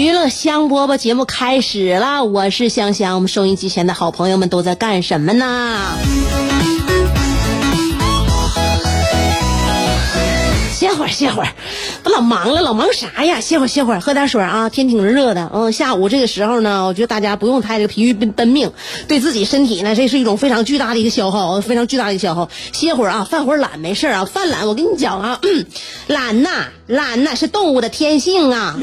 娱乐香饽饽节目开始了，我是香香。我们收音机前的好朋友们都在干什么呢？会儿，歇会儿，不老忙了，老忙啥呀？歇会儿，歇会儿，喝点水啊！天挺热的，嗯，下午这个时候呢，我觉得大家不用太这个疲于奔奔命，对自己身体呢，这是一种非常巨大的一个消耗，非常巨大的一个消耗。歇会儿啊，犯会儿懒没事儿啊，犯懒我跟你讲啊，懒呐，懒呐是动物的天性啊。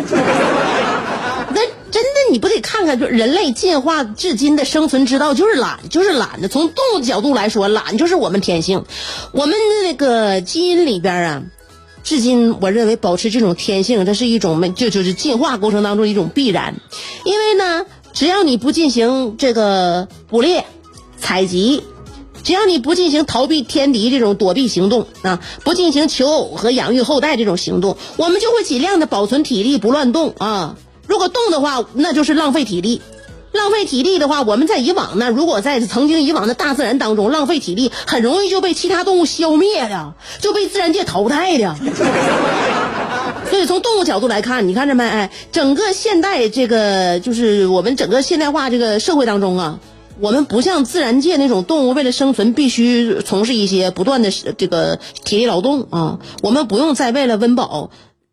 那真的你不得看看，就人类进化至今的生存之道就是懒，就是懒的。从动物角度来说，懒就是我们天性，我们的那个基因里边啊。至今，我认为保持这种天性，这是一种没就就是进化过程当中一种必然。因为呢，只要你不进行这个捕猎、采集，只要你不进行逃避天敌这种躲避行动啊，不进行求偶和养育后代这种行动，我们就会尽量的保存体力，不乱动啊。如果动的话，那就是浪费体力。浪费体力的话，我们在以往呢，如果在曾经以往的大自然当中浪费体力，很容易就被其他动物消灭的，就被自然界淘汰的。所以从动物角度来看，你看着没？哎，整个现代这个就是我们整个现代化这个社会当中啊，我们不像自然界那种动物为了生存必须从事一些不断的这个体力劳动啊，我们不用再为了温饱，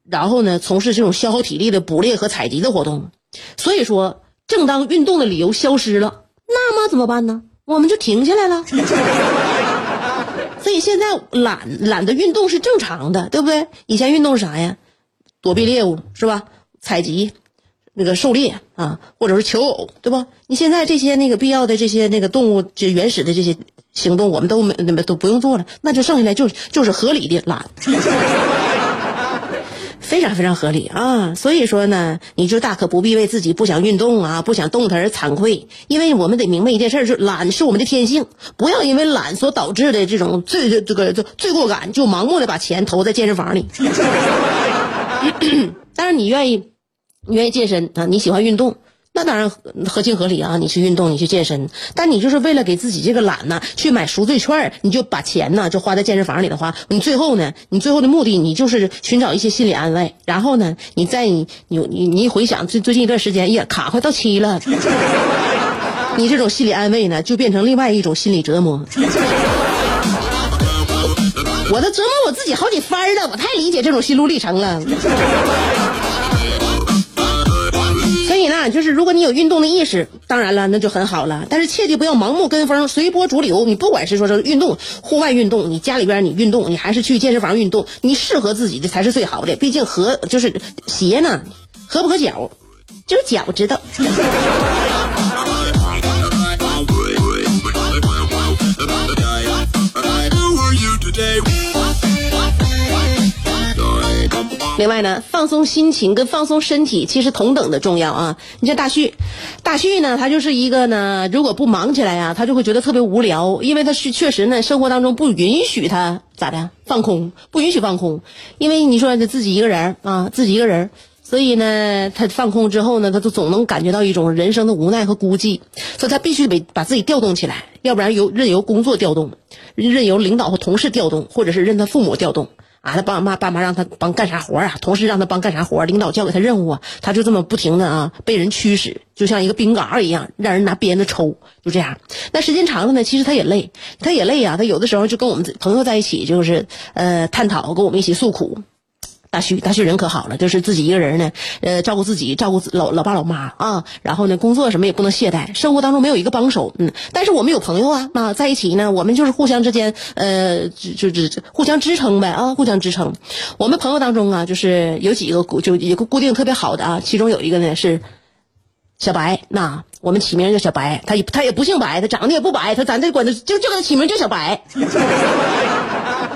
然后呢从事这种消耗体力的捕猎和采集的活动。所以说。正当运动的理由消失了，那么怎么办呢？我们就停下来了。所以现在懒懒得运动是正常的，对不对？以前运动是啥呀？躲避猎物是吧？采集，那个狩猎啊，或者是求偶，对吧？你现在这些那个必要的这些那个动物这原始的这些行动，我们都没都不用做了，那就剩下来就就是合理的懒。非常非常合理啊，所以说呢，你就大可不必为自己不想运动啊、不想动弹而惭愧，因为我们得明白一件事，就懒是我们的天性，不要因为懒所导致的这种罪这个罪过感，就盲目的把钱投在健身房里。但是你愿意，你愿意健身啊，你喜欢运动。那当然合情合理啊！你去运动，你去健身，但你就是为了给自己这个懒呢，去买赎罪券，你就把钱呢就花在健身房里的话，你最后呢，你最后的目的，你就是寻找一些心理安慰。然后呢，你再你你你你一回想最最近一段时间，呀，卡快到期了，你这种心理安慰呢，就变成另外一种心理折磨。我都折磨我自己好几番了，我太理解这种心路历程了。就是如果你有运动的意识，当然了，那就很好了。但是切记不要盲目跟风、随波逐流。你不管是说是运动、户外运动，你家里边你运动，你还是去健身房运动，你适合自己的才是最好的。毕竟合就是鞋呢，合不合脚，就是脚知道。另外呢，放松心情跟放松身体其实同等的重要啊！你像大旭，大旭呢，他就是一个呢，如果不忙起来呀，他就会觉得特别无聊，因为他是确实呢，生活当中不允许他咋的放空，不允许放空，因为你说他自己一个人啊，自己一个人，所以呢，他放空之后呢，他就总能感觉到一种人生的无奈和孤寂，所以他必须得把自己调动起来，要不然由任由工作调动，任由领导和同事调动，或者是任他父母调动。啊，他爸妈爸妈让他帮干啥活啊？同事让他帮干啥活？领导交给他任务啊，他就这么不停的啊，被人驱使，就像一个冰嘎一样，让人拿鞭子抽，就这样。那时间长了呢，其实他也累，他也累啊。他有的时候就跟我们朋友在一起，就是呃探讨，跟我们一起诉苦。大旭，大旭人可好了，就是自己一个人呢，呃，照顾自己，照顾老老爸老妈啊，然后呢，工作什么也不能懈怠，生活当中没有一个帮手，嗯，但是我们有朋友啊，啊，在一起呢，我们就是互相之间，呃，就就就互相支撑呗，啊，互相支撑。我们朋友当中啊，就是有几个固就一个固定特别好的啊，其中有一个呢是小白，那我们起名叫小白，他也他也不姓白，他长得也不白，他咱这管他就就给他起名叫小白。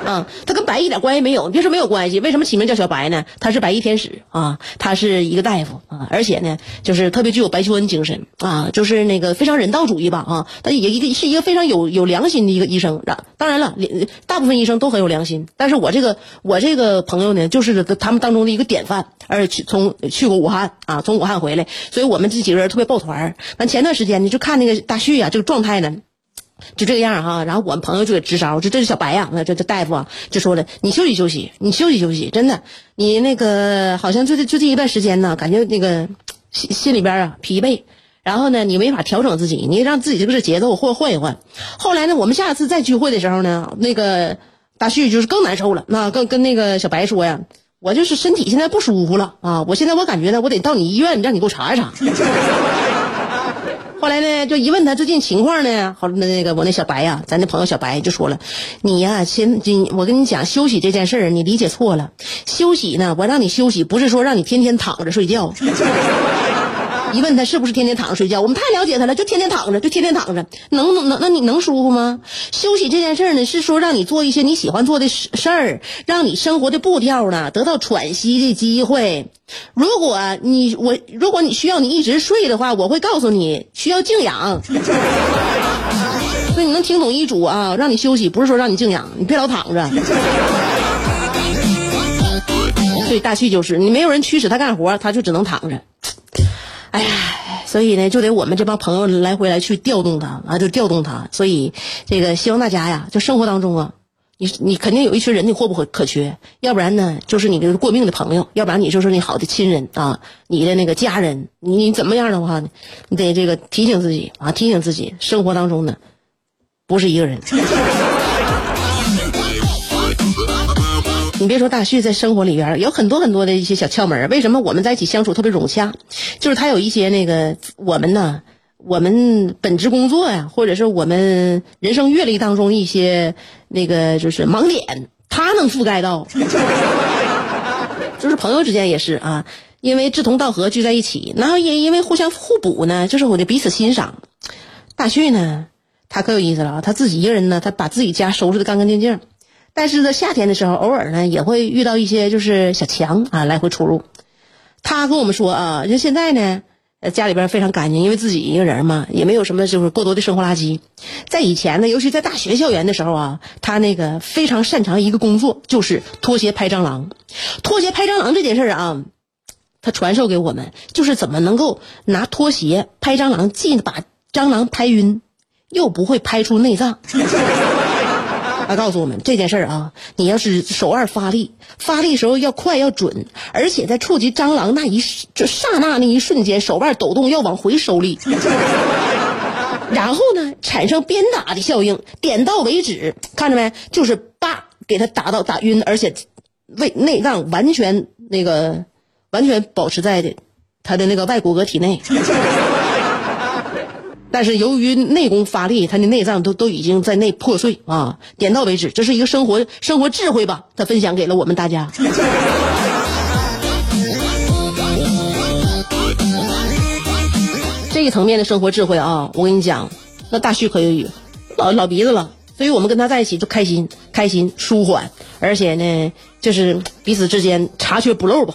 啊，他跟白一点关系没有，别说没有关系，为什么起名叫小白呢？他是白衣天使啊，他是一个大夫啊，而且呢，就是特别具有白求恩精神啊，就是那个非常人道主义吧啊，他也一个是一个非常有有良心的一个医生。当然了，大部分医生都很有良心，但是我这个我这个朋友呢，就是他们当中的一个典范，而且去从去过武汉啊，从武汉回来，所以我们这几个人特别抱团。那前段时间呢，就看那个大旭呀，这个状态呢。就这个样哈，然后我们朋友就给支招，就这是小白呀，这这大夫啊就说了，你休息休息，你休息休息，真的，你那个好像就这就这一段时间呢，感觉那个心心里边啊疲惫，然后呢你没法调整自己，你让自己这个节奏换换一换。后来呢，我们下次再聚会的时候呢，那个大旭就是更难受了，那跟跟那个小白说呀，我就是身体现在不舒服了啊，我现在我感觉呢，我得到你医院让你给我查一查。后来呢，就一问他最近情况呢，好那那个我那小白呀，咱那朋友小白就说了，你呀，先今我跟你讲休息这件事儿，你理解错了。休息呢，我让你休息，不是说让你天天躺着睡觉。一问他是不是天天躺着睡觉，我们太了解他了，就天天躺着，就天天躺着，能能那你能舒服吗？休息这件事呢，是说让你做一些你喜欢做的事儿，让你生活的步调呢得到喘息的机会。如果你我如果你需要你一直睡的话，我会告诉你需要静养。所以你能听懂医嘱啊？让你休息，不是说让你静养，你别老躺着。对，大旭就是你没有人驱使他干活，他就只能躺着。哎呀，所以呢，就得我们这帮朋友来回来去调动他啊，就调动他。所以这个希望大家呀，就生活当中啊，你你肯定有一群人你或不可可缺，要不然呢，就是你的过命的朋友，要不然你就是你好的亲人啊，你的那个家人，你怎么样的话？你得这个提醒自己啊，提醒自己，生活当中呢，不是一个人。你别说大旭在生活里边有很多很多的一些小窍门为什么我们在一起相处特别融洽？就是他有一些那个我们呢，我们本职工作呀，或者是我们人生阅历当中一些那个就是盲点，他能覆盖到。就是朋友之间也是啊，因为志同道合聚在一起，然后也因为互相互补呢，就是我的彼此欣赏。大旭呢，他可有意思了啊，他自己一个人呢，他把自己家收拾的干干净净。但是在夏天的时候，偶尔呢也会遇到一些就是小强啊来回出入。他跟我们说啊，就现在呢，家里边非常干净，因为自己一个人嘛，也没有什么就是过多的生活垃圾。在以前呢，尤其在大学校园的时候啊，他那个非常擅长一个工作，就是拖鞋拍蟑螂。拖鞋拍蟑螂这件事啊，他传授给我们，就是怎么能够拿拖鞋拍蟑螂，既把蟑螂拍晕，又不会拍出内脏。他告诉我们这件事儿啊，你要是手腕发力，发力时候要快要准，而且在触及蟑螂那一就刹那那一瞬间，手腕抖动要往回收力，然后呢产生鞭打的效应，点到为止，看着没？就是叭给他打到打晕，而且胃内脏完全那个完全保持在的他的那个外骨骼体内。但是由于内功发力，他的内脏都都已经在内破碎啊，点到为止，这是一个生活生活智慧吧？他分享给了我们大家。这一层面的生活智慧啊，我跟你讲，那大旭可有老老鼻子了，所以我们跟他在一起就开心、开心、舒缓，而且呢，就是彼此之间查缺补漏吧。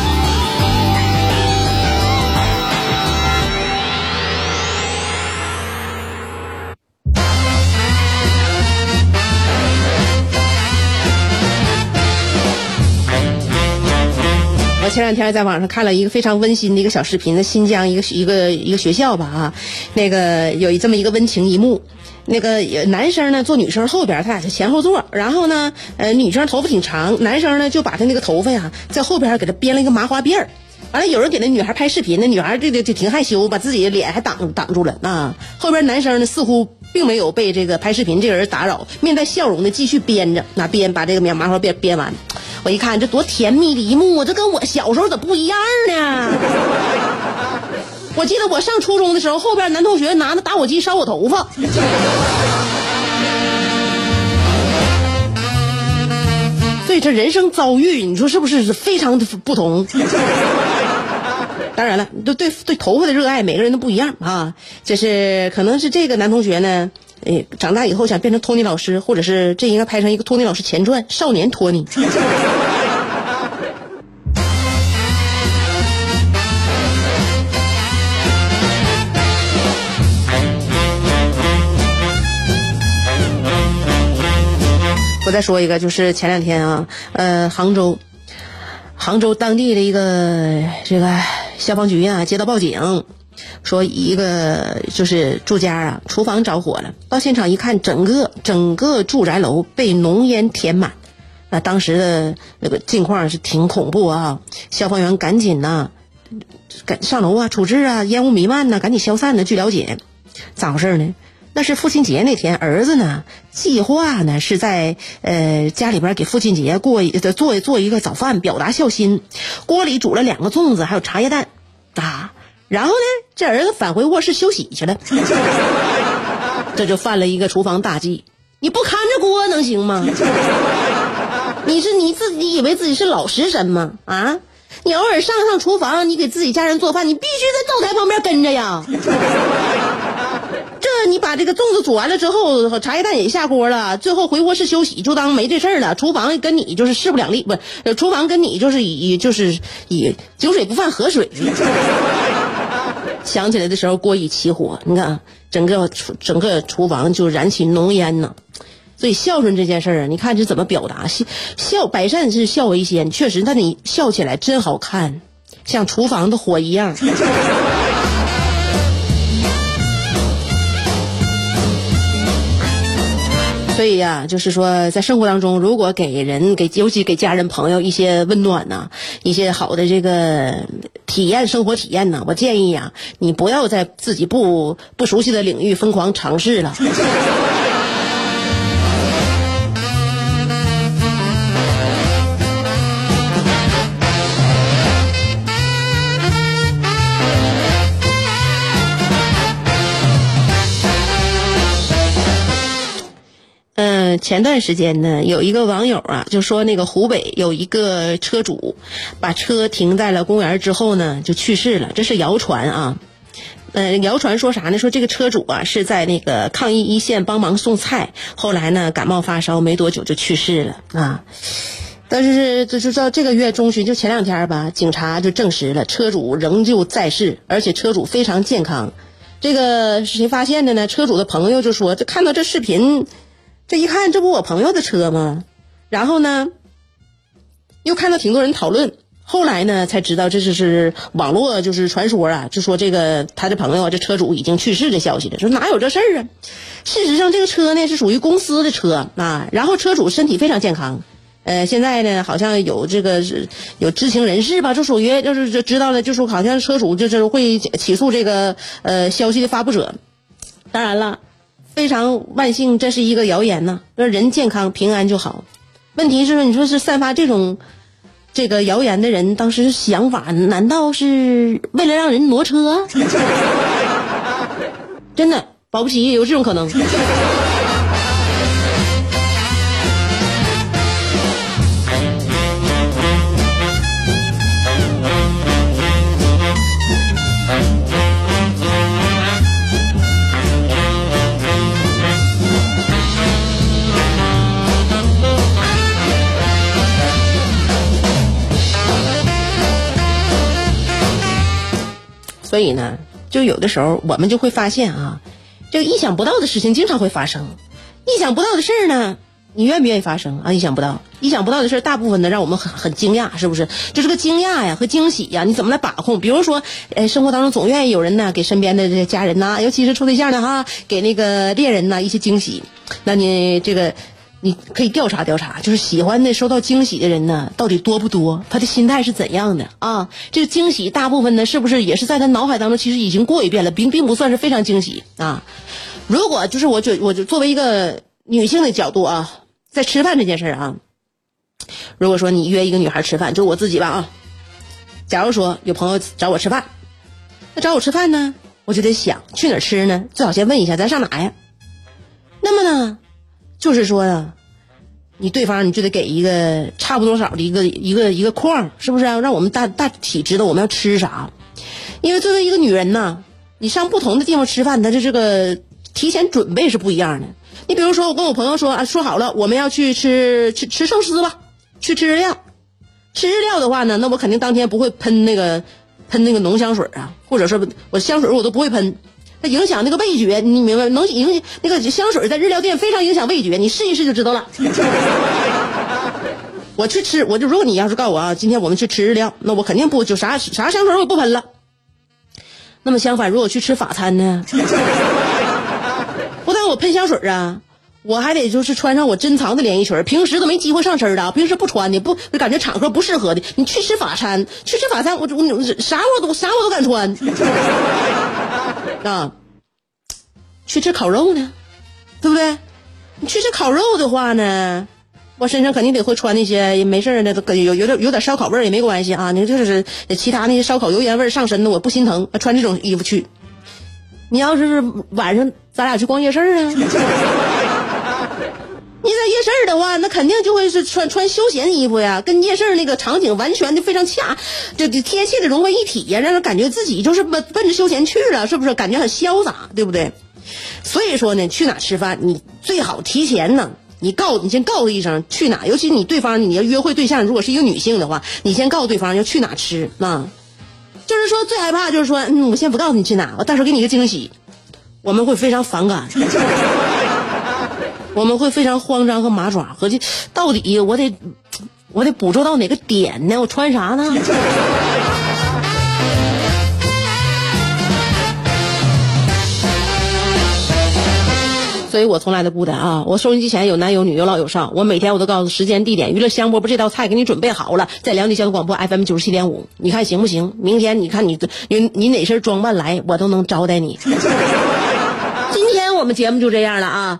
我前两天在网上看了一个非常温馨的一个小视频，在新疆一个一个一个学校吧啊，那个有这么一个温情一幕，那个男生呢坐女生后边，他俩是前后座，然后呢，呃，女生头发挺长，男生呢就把他那个头发呀在后边给他编了一个麻花辫儿。完了，有人给那女孩拍视频，那女孩这个就挺害羞，把自己的脸还挡挡住了啊。后边男生呢似乎并没有被这个拍视频这个人打扰，面带笑容的继续编着，那编把这个麻花辫编完。我一看这多甜蜜的一幕，这跟我小时候咋不一样呢？我记得我上初中的时候，后边男同学拿着打火机烧我头发。所以这人生遭遇，你说是不是非常的不同？当然了，对对对，头发的热爱每个人都不一样啊。这是可能是这个男同学呢，诶，长大以后想变成托尼老师，或者是这应该拍成一个托尼老师前传《少年托尼》。我再说一个，就是前两天啊，呃，杭州，杭州当地的一个这个消防局啊接到报警，说一个就是住家啊厨房着火了，到现场一看，整个整个住宅楼被浓烟填满，那当时的那个境况是挺恐怖啊，消防员赶紧呐，赶上楼啊处置啊，烟雾弥漫呐，赶紧消散呢。据了解，咋回事呢？那是父亲节那天，儿子呢计划呢是在呃家里边给父亲节过做做一个早饭，表达孝心。锅里煮了两个粽子，还有茶叶蛋。然后呢，这儿子返回卧室休息去了，这就犯了一个厨房大忌。你不看着锅能行吗？你是你自己以为自己是老食神吗？啊？你偶尔上上厨房，你给自己家人做饭，你必须在灶台旁边跟着呀。这你把这个粽子煮完了之后，茶叶蛋也下锅了，最后回卧室休息，就当没这事儿了。厨房跟你就是势不两立，不，厨房跟你就是以就是以井水不犯河水。想起来的时候，锅已起火，你看整个厨整个厨房就燃起浓烟呢。所以孝顺这件事儿啊，你看这怎么表达？孝孝百善是孝为先，确实，但你笑起来真好看，像厨房的火一样。所以呀，就是说，在生活当中，如果给人给尤其给家人朋友一些温暖呐，一些好的这个体验生活体验呐，我建议呀，你不要在自己不不熟悉的领域疯狂尝试了。前段时间呢，有一个网友啊，就说那个湖北有一个车主，把车停在了公园之后呢，就去世了。这是谣传啊，呃，谣传说啥呢？说这个车主啊是在那个抗疫一线帮忙送菜，后来呢感冒发烧，没多久就去世了啊。但是就是到这个月中旬，就前两天吧，警察就证实了车主仍旧在世，而且车主非常健康。这个是谁发现的呢？车主的朋友就说，这看到这视频。这一看，这不我朋友的车吗？然后呢，又看到挺多人讨论。后来呢，才知道这就是网络就是传说啊，就说这个他的朋友，这车主已经去世的消息了。说哪有这事儿啊？事实上，这个车呢是属于公司的车啊。然后车主身体非常健康。呃，现在呢，好像有这个有知情人士吧，就属于就是就知道了，就说好像车主就是会起诉这个呃消息的发布者。当然了。非常万幸，这是一个谣言呢。说人健康平安就好。问题是说，你说是散发这种这个谣言的人，当时想法难道是为了让人挪车？真的，保不齐有这种可能。所以呢，就有的时候我们就会发现啊，这个意想不到的事情经常会发生。意想不到的事儿呢，你愿不愿意发生啊？意想不到，意想不到的事儿大部分呢让我们很很惊讶，是不是？就是个惊讶呀和惊喜呀，你怎么来把控？比如说，呃，生活当中总愿意有人呢给身边的这家人呐，尤其是处对象的哈，给那个恋人呐一些惊喜。那你这个你可以调查调查，就是喜欢的收到惊喜的人呢，到底多不多？他的心态是怎样的啊？这个惊喜大部分呢，是不是也是在他脑海当中其实已经过一遍了，并并不算是非常惊喜啊？如果就是我就我就作为一个女性的角度啊。在吃饭这件事啊，如果说你约一个女孩吃饭，就我自己吧啊。假如说有朋友找我吃饭，那找我吃饭呢，我就得想去哪儿吃呢？最好先问一下咱上哪呀。那么呢，就是说呀，你对方你就得给一个差不多少的一个一个一个框，是不是啊？让我们大大体知道我们要吃啥。因为作为一个女人呢，你上不同的地方吃饭，它的这个提前准备是不一样的。你比如说，我跟我朋友说啊，说好了我们要去吃吃吃寿司吧，去吃日料。吃日料的话呢，那我肯定当天不会喷那个喷那个浓香水啊，或者说我香水我都不会喷，那影响那个味觉，你明白？能影那个香水在日料店非常影响味觉，你试一试就知道了。我去吃，我就如果你要是告诉我啊，今天我们去吃日料，那我肯定不就啥啥香水我不喷了。那么相反，如果去吃法餐呢？不但我喷香水啊，我还得就是穿上我珍藏的连衣裙，平时都没机会上身的，平时不穿的，不感觉场合不适合的。你去吃法餐，去吃法餐，我我啥我都啥我都敢穿啊。去吃烤肉呢，对不对？你去吃烤肉的话呢，我身上肯定得会穿那些没事的，都有有点有点烧烤味儿也没关系啊。你就是其他那些烧烤油烟味上身的，我不心疼，穿这种衣服去。你要是晚上咱俩去逛夜市啊？你在夜市的话，那肯定就会是穿穿休闲衣服呀，跟夜市那个场景完全就非常恰，就贴切的融为一体呀，让人感觉自己就是奔奔着休闲去了，是不是？感觉很潇洒，对不对？所以说呢，去哪吃饭，你最好提前呢，你告你先告诉一声去哪，尤其你对方你要约会对象如果是一个女性的话，你先告诉对方要去哪吃啊。就是说，最害怕就是说，嗯，我先不告诉你去哪，我到时候给你一个惊喜，我们会非常反感，我们会非常慌张和麻爪，合计到底我得我得捕捉到哪个点呢？我穿啥呢？所以我从来都不的啊！我收音机前有男有女有老有少，我每天我都告诉时间地点，娱乐香饽饽这道菜给你准备好了，在辽宁交通广播 FM 九十七点五，你看行不行？明天你看你你你哪身装扮来，我都能招待你。今天我们节目就这样了啊，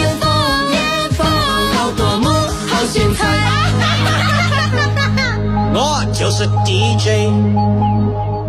was a DJ